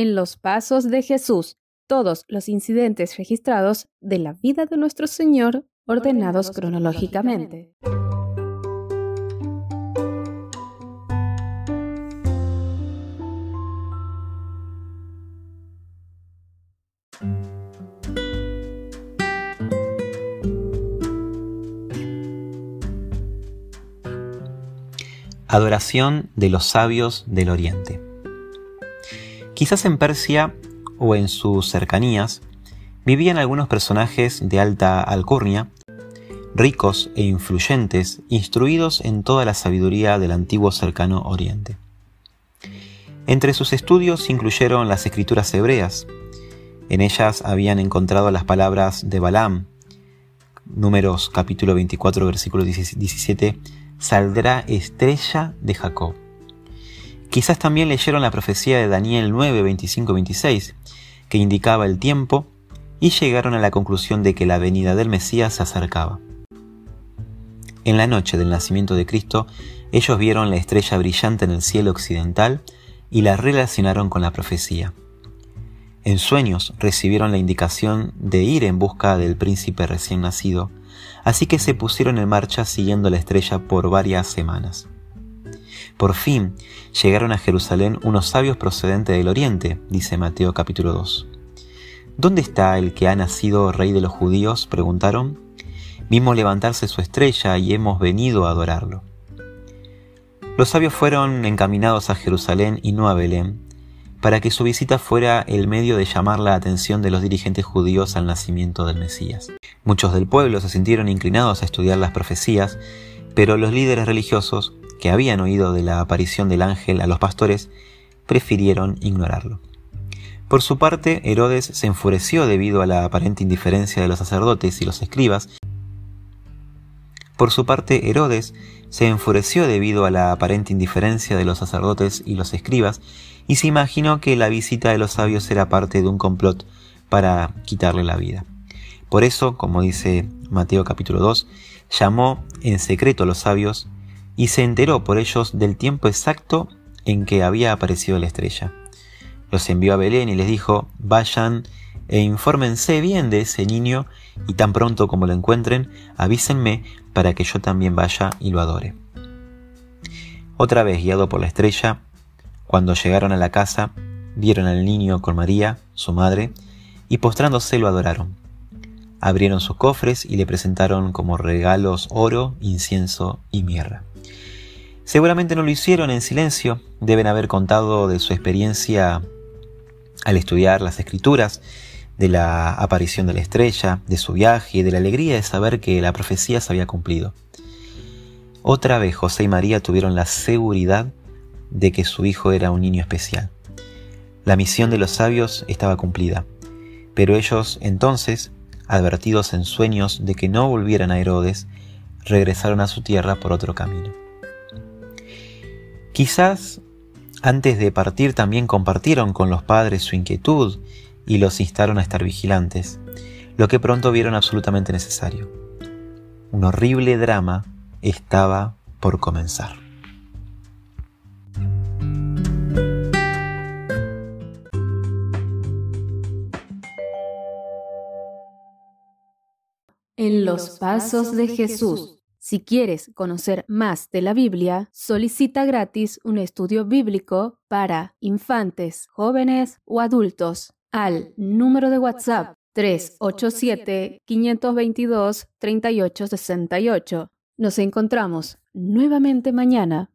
En los pasos de Jesús, todos los incidentes registrados de la vida de nuestro Señor ordenados, cronológicamente. Adoración de los sabios del Oriente. Quizás en Persia o en sus cercanías vivían algunos personajes de alta alcurnia, ricos e influyentes, instruidos en toda la sabiduría del antiguo cercano Oriente. Entre sus estudios incluyeron las escrituras hebreas. En ellas habían encontrado las palabras de Balaam, números capítulo 24, versículo 17, saldrá estrella de Jacob. Quizás también leyeron la profecía de Daniel 9, 25, 26, que indicaba el tiempo, y llegaron a la conclusión de que la venida del Mesías se acercaba. En la noche del nacimiento de Cristo, ellos vieron la estrella brillante en el cielo occidental y la relacionaron con la profecía. En sueños recibieron la indicación de ir en busca del príncipe recién nacido, así que se pusieron en marcha siguiendo la estrella por varias semanas. Por fin llegaron a Jerusalén unos sabios procedentes del oriente, dice Mateo capítulo 2. ¿Dónde está el que ha nacido rey de los judíos? preguntaron. Vimos levantarse su estrella y hemos venido a adorarlo. Los sabios fueron encaminados a Jerusalén y no a Belén, para que su visita fuera el medio de llamar la atención de los dirigentes judíos al nacimiento del Mesías. Muchos del pueblo se sintieron inclinados a estudiar las profecías, pero los líderes religiosos, que habían oído de la aparición del ángel a los pastores, prefirieron ignorarlo. Por su parte, Herodes se enfureció debido a la aparente indiferencia de los sacerdotes y los escribas. Por su parte, Herodes se enfureció debido a la aparente indiferencia de los sacerdotes y los escribas y se imaginó que la visita de los sabios era parte de un complot para quitarle la vida. Por eso, como dice Mateo capítulo 2, llamó en secreto a los sabios y se enteró por ellos del tiempo exacto en que había aparecido la estrella. Los envió a Belén y les dijo, vayan e infórmense bien de ese niño y tan pronto como lo encuentren, avísenme para que yo también vaya y lo adore. Otra vez guiado por la estrella, cuando llegaron a la casa, vieron al niño con María, su madre, y postrándose lo adoraron. Abrieron sus cofres y le presentaron como regalos oro, incienso y mirra. Seguramente no lo hicieron en silencio, deben haber contado de su experiencia al estudiar las escrituras, de la aparición de la estrella, de su viaje y de la alegría de saber que la profecía se había cumplido. Otra vez José y María tuvieron la seguridad de que su hijo era un niño especial. La misión de los sabios estaba cumplida, pero ellos entonces, advertidos en sueños de que no volvieran a Herodes, regresaron a su tierra por otro camino. Quizás antes de partir también compartieron con los padres su inquietud y los instaron a estar vigilantes, lo que pronto vieron absolutamente necesario. Un horrible drama estaba por comenzar. En los pasos de Jesús. Si quieres conocer más de la Biblia, solicita gratis un estudio bíblico para infantes, jóvenes o adultos al número de WhatsApp 387-522-3868. Nos encontramos nuevamente mañana